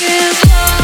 dance floor.